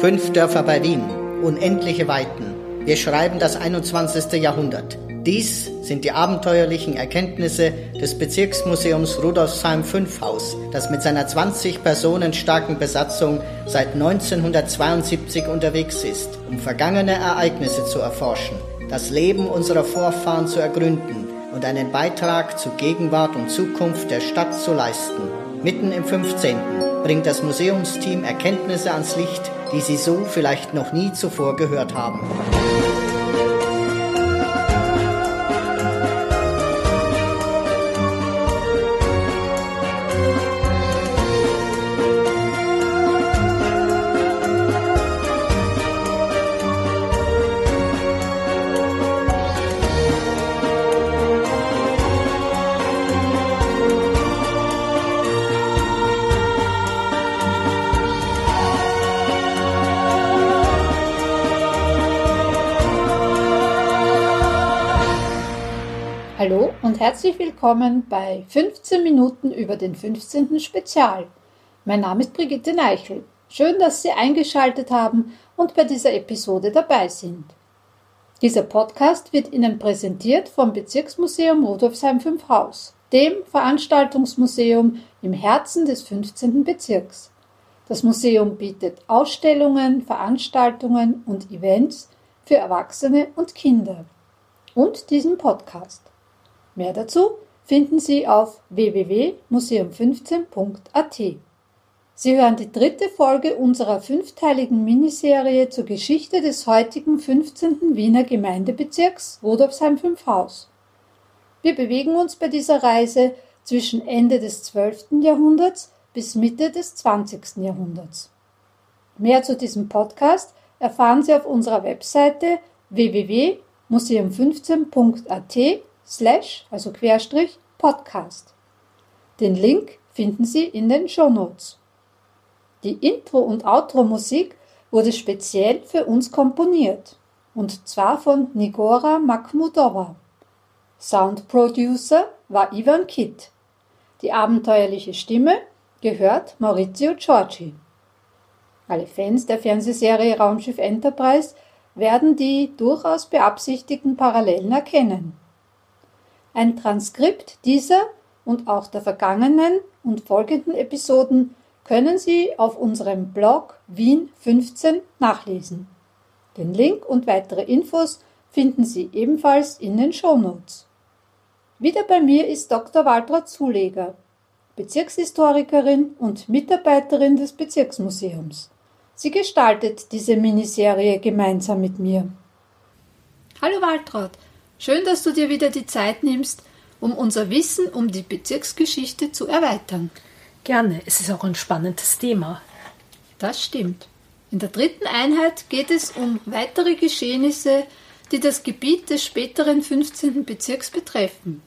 Fünf Dörfer bei Wien, unendliche Weiten. Wir schreiben das 21. Jahrhundert. Dies sind die abenteuerlichen Erkenntnisse des Bezirksmuseums Rudolfsheim 5 Haus, das mit seiner 20 Personen starken Besatzung seit 1972 unterwegs ist, um vergangene Ereignisse zu erforschen, das Leben unserer Vorfahren zu ergründen und einen Beitrag zu Gegenwart und Zukunft der Stadt zu leisten. Mitten im 15. bringt das Museumsteam Erkenntnisse ans Licht, die Sie so vielleicht noch nie zuvor gehört haben. Herzlich willkommen bei 15 Minuten über den 15. Spezial. Mein Name ist Brigitte Neichel. Schön, dass Sie eingeschaltet haben und bei dieser Episode dabei sind. Dieser Podcast wird Ihnen präsentiert vom Bezirksmuseum Rudolfsheim 5 Haus, dem Veranstaltungsmuseum im Herzen des 15. Bezirks. Das Museum bietet Ausstellungen, Veranstaltungen und Events für Erwachsene und Kinder und diesen Podcast. Mehr dazu finden Sie auf www.museum15.at. Sie hören die dritte Folge unserer fünfteiligen Miniserie zur Geschichte des heutigen 15. Wiener Gemeindebezirks Rudolfsheim 5 Haus. Wir bewegen uns bei dieser Reise zwischen Ende des 12. Jahrhunderts bis Mitte des 20. Jahrhunderts. Mehr zu diesem Podcast erfahren Sie auf unserer Webseite www.museum15.at slash, also Querstrich, Podcast. Den Link finden Sie in den Show Notes. Die Intro- und Outro-Musik wurde speziell für uns komponiert, und zwar von Nigora. Soundproducer war Ivan Kitt. Die abenteuerliche Stimme gehört Maurizio Giorgi. Alle Fans der Fernsehserie Raumschiff Enterprise werden die durchaus beabsichtigten Parallelen erkennen. Ein Transkript dieser und auch der vergangenen und folgenden Episoden können Sie auf unserem Blog Wien 15 nachlesen. Den Link und weitere Infos finden Sie ebenfalls in den Shownotes. Wieder bei mir ist Dr. Waltraud Zuleger, Bezirkshistorikerin und Mitarbeiterin des Bezirksmuseums. Sie gestaltet diese Miniserie gemeinsam mit mir. Hallo Waltraud, Schön, dass du dir wieder die Zeit nimmst, um unser Wissen um die Bezirksgeschichte zu erweitern. Gerne, es ist auch ein spannendes Thema. Das stimmt. In der dritten Einheit geht es um weitere Geschehnisse, die das Gebiet des späteren 15. Bezirks betreffen.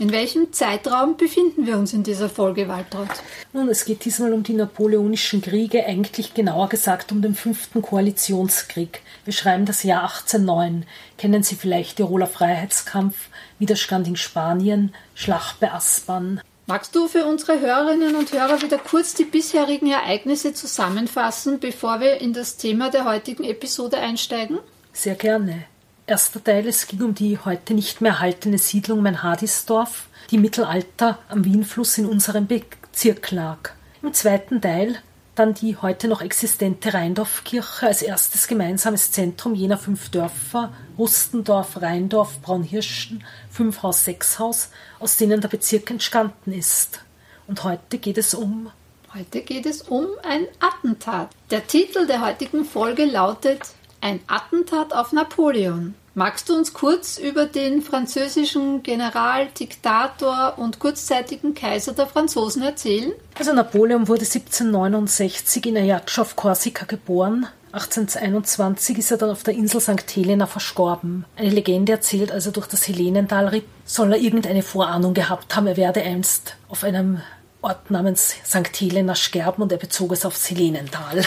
In welchem Zeitraum befinden wir uns in dieser Folge, Waltraud? Nun, es geht diesmal um die Napoleonischen Kriege, eigentlich genauer gesagt um den fünften Koalitionskrieg. Wir schreiben das Jahr 1809. Kennen Sie vielleicht Tiroler Freiheitskampf, Widerstand in Spanien, Schlacht bei Aspern? Magst du für unsere Hörerinnen und Hörer wieder kurz die bisherigen Ereignisse zusammenfassen, bevor wir in das Thema der heutigen Episode einsteigen? Sehr gerne. Erster Teil, es ging um die heute nicht mehr erhaltene Siedlung Meinhardisdorf, die im Mittelalter am Wienfluss in unserem Bezirk lag. Im zweiten Teil dann die heute noch existente Rheindorfkirche als erstes gemeinsames Zentrum jener fünf Dörfer, Rustendorf, Rheindorf, Braunhirschen, Fünfhaus, Sechshaus, aus denen der Bezirk entstanden ist. Und heute geht es um Heute geht es um ein Attentat. Der Titel der heutigen Folge lautet Ein Attentat auf Napoleon. Magst du uns kurz über den französischen General, Diktator und kurzzeitigen Kaiser der Franzosen erzählen? Also Napoleon wurde 1769 in Ajaccio auf Korsika geboren. 1821 ist er dann auf der Insel St. Helena verstorben. Eine Legende erzählt, als er durch das Helenental ritt, soll er irgendeine Vorahnung gehabt haben, er werde einst auf einem Ort namens St. Helena sterben und er bezog es aufs Helenental.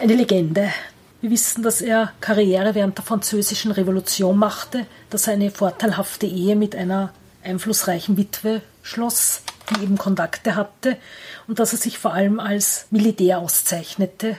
Eine Legende. Wir wissen, dass er Karriere während der Französischen Revolution machte, dass er eine vorteilhafte Ehe mit einer einflussreichen Witwe schloss, die eben Kontakte hatte und dass er sich vor allem als Militär auszeichnete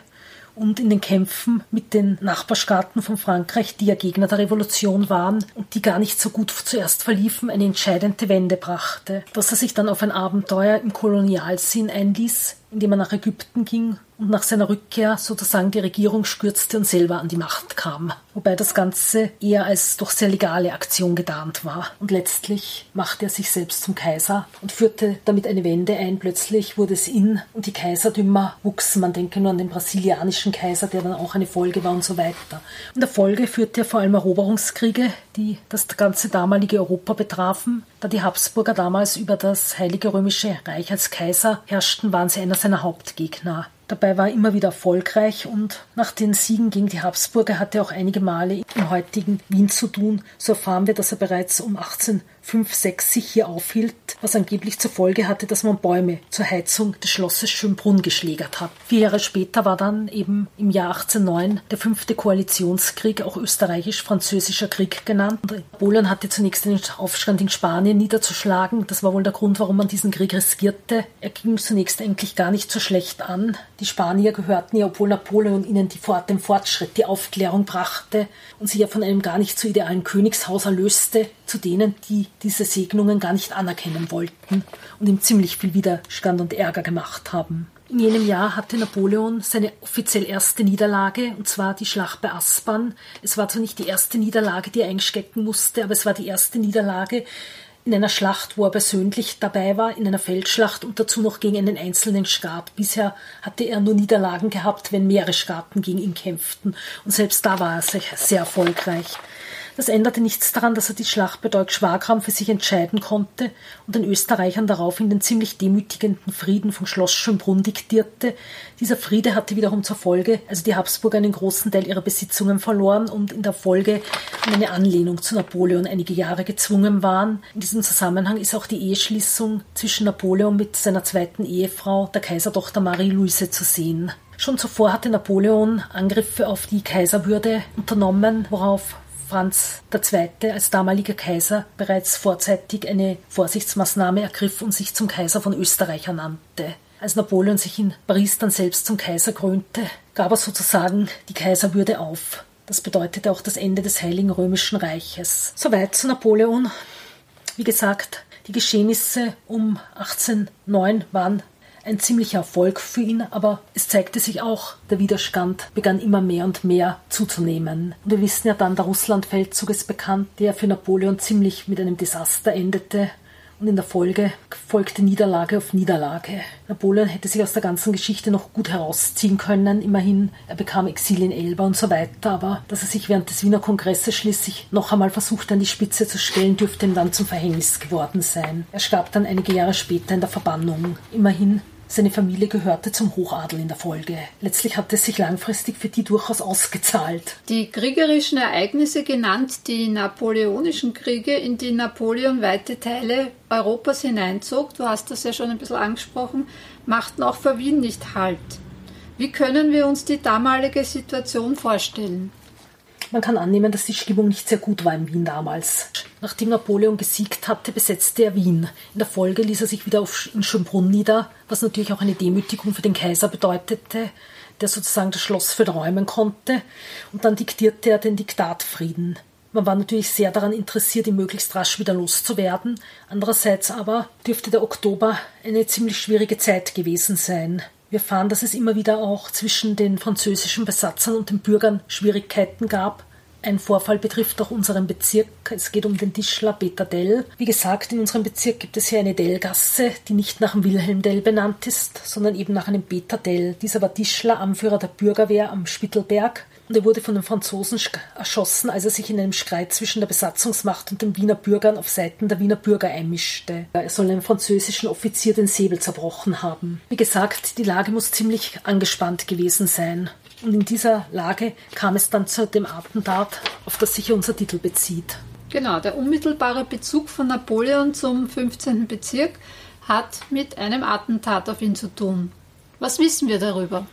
und in den Kämpfen mit den Nachbarstaaten von Frankreich, die ja Gegner der Revolution waren und die gar nicht so gut zuerst verliefen, eine entscheidende Wende brachte, dass er sich dann auf ein Abenteuer im Kolonialsinn einließ, indem er nach Ägypten ging nach seiner Rückkehr sozusagen die Regierung stürzte und selber an die Macht kam. Wobei das Ganze eher als doch sehr legale Aktion gedarnt war. Und letztlich machte er sich selbst zum Kaiser und führte damit eine Wende ein. Plötzlich wurde es in und die Kaiserdümer wuchsen. Man denke nur an den brasilianischen Kaiser, der dann auch eine Folge war und so weiter. In der Folge führte er vor allem Eroberungskriege, die das ganze damalige Europa betrafen. Da die Habsburger damals über das Heilige Römische Reich als Kaiser herrschten, waren sie einer seiner Hauptgegner. Dabei war er immer wieder erfolgreich und nach den Siegen gegen die Habsburger hatte er auch einige Male im heutigen Wien zu tun. So erfahren wir, dass er bereits um 18 5, 6 sich hier aufhielt, was angeblich zur Folge hatte, dass man Bäume zur Heizung des Schlosses Schönbrunn geschlägert hat. Vier Jahre später war dann eben im Jahr 1809 der fünfte Koalitionskrieg, auch österreichisch-französischer Krieg genannt. Napoleon hatte zunächst den Aufstand in Spanien niederzuschlagen. Das war wohl der Grund, warum man diesen Krieg riskierte. Er ging zunächst eigentlich gar nicht so schlecht an. Die Spanier gehörten ja, obwohl Napoleon ihnen die, den Fortschritt, die Aufklärung brachte und sie ja von einem gar nicht so idealen Königshaus erlöste, zu denen, die diese Segnungen gar nicht anerkennen wollten und ihm ziemlich viel Widerstand und Ärger gemacht haben. In jenem Jahr hatte Napoleon seine offiziell erste Niederlage, und zwar die Schlacht bei Aspern. Es war zwar nicht die erste Niederlage, die er einstecken musste, aber es war die erste Niederlage in einer Schlacht, wo er persönlich dabei war, in einer Feldschlacht und dazu noch gegen einen einzelnen Skat. Bisher hatte er nur Niederlagen gehabt, wenn mehrere Skaten gegen ihn kämpften, und selbst da war er sehr, sehr erfolgreich. Das änderte nichts daran, dass er die Schlacht bei Deutsch-Wagram für sich entscheiden konnte und den Österreichern daraufhin den ziemlich demütigenden Frieden von Schloss Schönbrunn diktierte. Dieser Friede hatte wiederum zur Folge, also die Habsburger einen großen Teil ihrer Besitzungen verloren und in der Folge in eine Anlehnung zu Napoleon einige Jahre gezwungen waren. In diesem Zusammenhang ist auch die Eheschließung zwischen Napoleon mit seiner zweiten Ehefrau, der Kaisertochter Marie-Louise, zu sehen. Schon zuvor hatte Napoleon Angriffe auf die Kaiserwürde unternommen, worauf Franz II. als damaliger Kaiser bereits vorzeitig eine Vorsichtsmaßnahme ergriff und sich zum Kaiser von Österreich ernannte. Als Napoleon sich in Paris dann selbst zum Kaiser krönte, gab er sozusagen die Kaiserwürde auf. Das bedeutete auch das Ende des Heiligen Römischen Reiches. Soweit zu Napoleon. Wie gesagt, die Geschehnisse um 1809 waren ein ziemlicher Erfolg für ihn, aber es zeigte sich auch, der Widerstand begann immer mehr und mehr zuzunehmen. Und wir wissen ja dann, der Russlandfeldzug ist bekannt, der für Napoleon ziemlich mit einem Desaster endete. Und in der Folge folgte Niederlage auf Niederlage. Napoleon hätte sich aus der ganzen Geschichte noch gut herausziehen können. Immerhin, er bekam Exil in Elba und so weiter. Aber dass er sich während des Wiener Kongresses schließlich noch einmal versuchte, an die Spitze zu stellen, dürfte ihm dann zum Verhängnis geworden sein. Er starb dann einige Jahre später in der Verbannung. Immerhin seine Familie gehörte zum Hochadel in der Folge. Letztlich hat es sich langfristig für die durchaus ausgezahlt. Die kriegerischen Ereignisse genannt, die napoleonischen Kriege, in die Napoleon weite Teile Europas hineinzog, du hast das ja schon ein bisschen angesprochen, machten auch vor Wien nicht Halt. Wie können wir uns die damalige Situation vorstellen? Man kann annehmen, dass die Stimmung nicht sehr gut war in Wien damals. Nachdem Napoleon gesiegt hatte, besetzte er Wien. In der Folge ließ er sich wieder auf, in Schönbrunn nieder, was natürlich auch eine Demütigung für den Kaiser bedeutete, der sozusagen das Schloss verräumen konnte. Und dann diktierte er den Diktatfrieden. Man war natürlich sehr daran interessiert, ihn möglichst rasch wieder loszuwerden. Andererseits aber dürfte der Oktober eine ziemlich schwierige Zeit gewesen sein. Wir erfahren, dass es immer wieder auch zwischen den französischen Besatzern und den Bürgern Schwierigkeiten gab. Ein Vorfall betrifft auch unseren Bezirk. Es geht um den Tischler Peter Dell. Wie gesagt, in unserem Bezirk gibt es hier eine Dellgasse, die nicht nach dem Wilhelm Dell benannt ist, sondern eben nach einem Peter Dell. Dieser war Tischler, Anführer der Bürgerwehr am Spittelberg und er wurde von den Franzosen erschossen, als er sich in einem Streit zwischen der Besatzungsmacht und den Wiener Bürgern auf Seiten der Wiener Bürger einmischte. Er soll einem französischen Offizier den Säbel zerbrochen haben. Wie gesagt, die Lage muss ziemlich angespannt gewesen sein. Und in dieser Lage kam es dann zu dem Attentat, auf das sich unser Titel bezieht. Genau, der unmittelbare Bezug von Napoleon zum 15. Bezirk hat mit einem Attentat auf ihn zu tun. Was wissen wir darüber?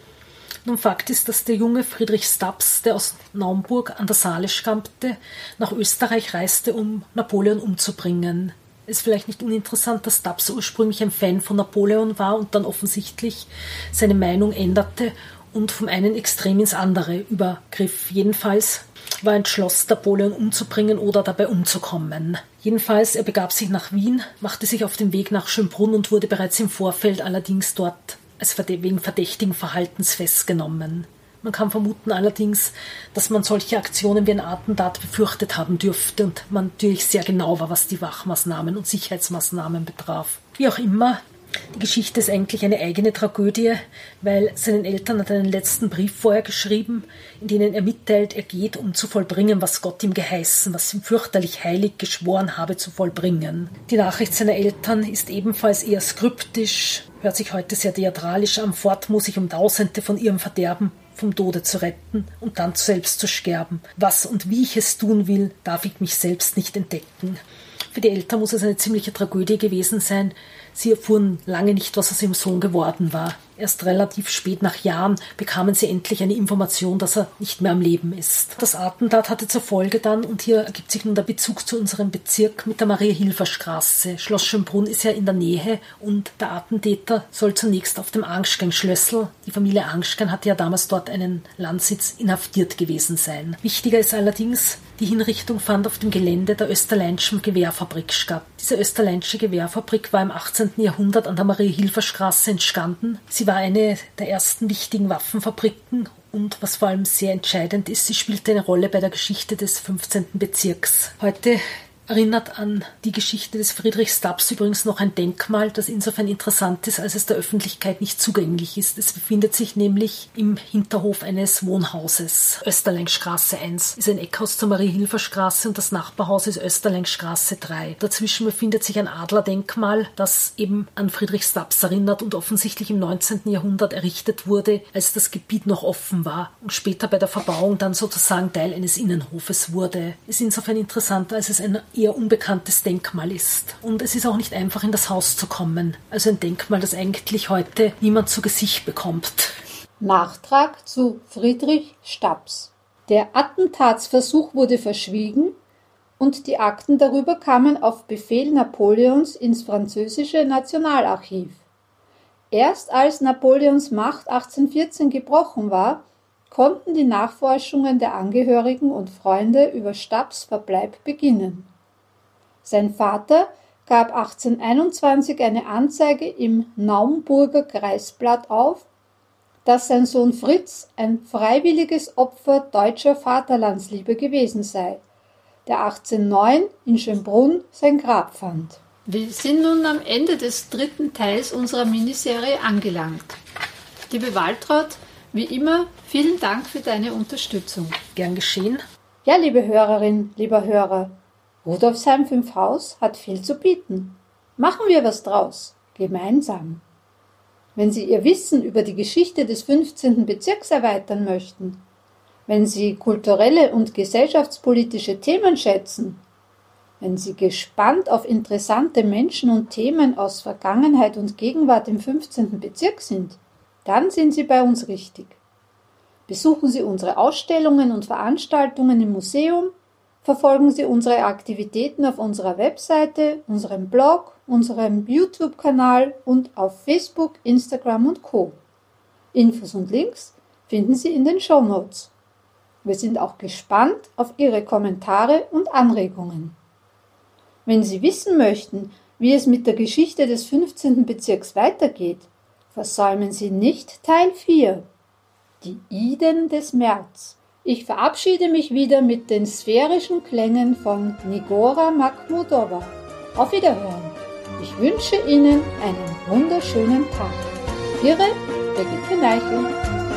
Nun, Fakt ist, dass der junge Friedrich Stubbs, der aus Naumburg an der Saale stammte, nach Österreich reiste, um Napoleon umzubringen. Es ist vielleicht nicht uninteressant, dass Stubbs ursprünglich ein Fan von Napoleon war und dann offensichtlich seine Meinung änderte und vom einen Extrem ins andere übergriff. Jedenfalls war entschlossen, Napoleon umzubringen oder dabei umzukommen. Jedenfalls, er begab sich nach Wien, machte sich auf den Weg nach Schönbrunn und wurde bereits im Vorfeld allerdings dort als wegen verdächtigen Verhaltens festgenommen. Man kann vermuten allerdings, dass man solche Aktionen wie ein Attentat befürchtet haben dürfte und man natürlich sehr genau war, was die Wachmaßnahmen und Sicherheitsmaßnahmen betraf. Wie auch immer, die Geschichte ist eigentlich eine eigene Tragödie, weil seinen Eltern hat einen letzten Brief vorher geschrieben, in dem er mitteilt, er geht, um zu vollbringen, was Gott ihm geheißen, was ihm fürchterlich heilig geschworen habe zu vollbringen. Die Nachricht seiner Eltern ist ebenfalls eher skriptisch, hört sich heute sehr theatralisch an. Fort muss ich um Tausende von ihrem Verderben vom Tode zu retten und dann selbst zu sterben. Was und wie ich es tun will, darf ich mich selbst nicht entdecken. Für die Eltern muss es eine ziemliche Tragödie gewesen sein, Sie erfuhren lange nicht, was aus ihrem Sohn geworden war. Erst relativ spät nach Jahren bekamen sie endlich eine Information, dass er nicht mehr am Leben ist. Das Attentat hatte zur Folge dann, und hier ergibt sich nun der Bezug zu unserem Bezirk mit der Maria-Hilfer-Straße. Schloss Schönbrunn ist ja in der Nähe und der Attentäter soll zunächst auf dem Angstein-Schlössel, die Familie Angstein hatte ja damals dort einen Landsitz, inhaftiert gewesen sein. Wichtiger ist allerdings, die Hinrichtung fand auf dem Gelände der Österleinschen Gewehrfabrik statt. Diese Österleinsche Gewehrfabrik war im 18. Jahrhundert an der Marie-Hilfer-Straße entstanden. Sie war eine der ersten wichtigen Waffenfabriken und was vor allem sehr entscheidend ist, sie spielte eine Rolle bei der Geschichte des 15. Bezirks. Heute erinnert an die Geschichte des Friedrich Stubbs übrigens noch ein Denkmal, das insofern interessant ist, als es der Öffentlichkeit nicht zugänglich ist. Es befindet sich nämlich im Hinterhof eines Wohnhauses. Österlengstraße 1 ist ein Eckhaus zur Marie-Hilfer-Straße und das Nachbarhaus ist Österlengstraße 3. Dazwischen befindet sich ein Adlerdenkmal, das eben an Friedrich Stubbs erinnert und offensichtlich im 19. Jahrhundert errichtet wurde, als das Gebiet noch offen war und später bei der Verbauung dann sozusagen Teil eines Innenhofes wurde. Ist insofern interessant, als es ein eher unbekanntes Denkmal ist. Und es ist auch nicht einfach in das Haus zu kommen. Also ein Denkmal, das eigentlich heute niemand zu Gesicht bekommt. Nachtrag zu Friedrich Stabs. Der Attentatsversuch wurde verschwiegen und die Akten darüber kamen auf Befehl Napoleons ins französische Nationalarchiv. Erst als Napoleons Macht 1814 gebrochen war, konnten die Nachforschungen der Angehörigen und Freunde über Stabs Verbleib beginnen. Sein Vater gab 1821 eine Anzeige im Naumburger Kreisblatt auf, dass sein Sohn Fritz ein freiwilliges Opfer deutscher Vaterlandsliebe gewesen sei, der 1809 in Schönbrunn sein Grab fand. Wir sind nun am Ende des dritten Teils unserer Miniserie angelangt. Liebe Waltraud, wie immer, vielen Dank für deine Unterstützung. Gern geschehen. Ja, liebe Hörerin, lieber Hörer, Rudolfsheim 5 Haus hat viel zu bieten. Machen wir was draus, gemeinsam. Wenn Sie Ihr Wissen über die Geschichte des 15. Bezirks erweitern möchten, wenn Sie kulturelle und gesellschaftspolitische Themen schätzen, wenn Sie gespannt auf interessante Menschen und Themen aus Vergangenheit und Gegenwart im 15. Bezirk sind, dann sind Sie bei uns richtig. Besuchen Sie unsere Ausstellungen und Veranstaltungen im Museum verfolgen Sie unsere Aktivitäten auf unserer Webseite, unserem Blog, unserem YouTube-Kanal und auf Facebook, Instagram und Co. Infos und Links finden Sie in den Show Notes. Wir sind auch gespannt auf Ihre Kommentare und Anregungen. Wenn Sie wissen möchten, wie es mit der Geschichte des 15. Bezirks weitergeht, versäumen Sie nicht Teil 4, die Iden des März. Ich verabschiede mich wieder mit den sphärischen Klängen von Nigora Makhmudova. Auf Wiederhören. Ich wünsche Ihnen einen wunderschönen Tag. Ihre Brigitte Neichel.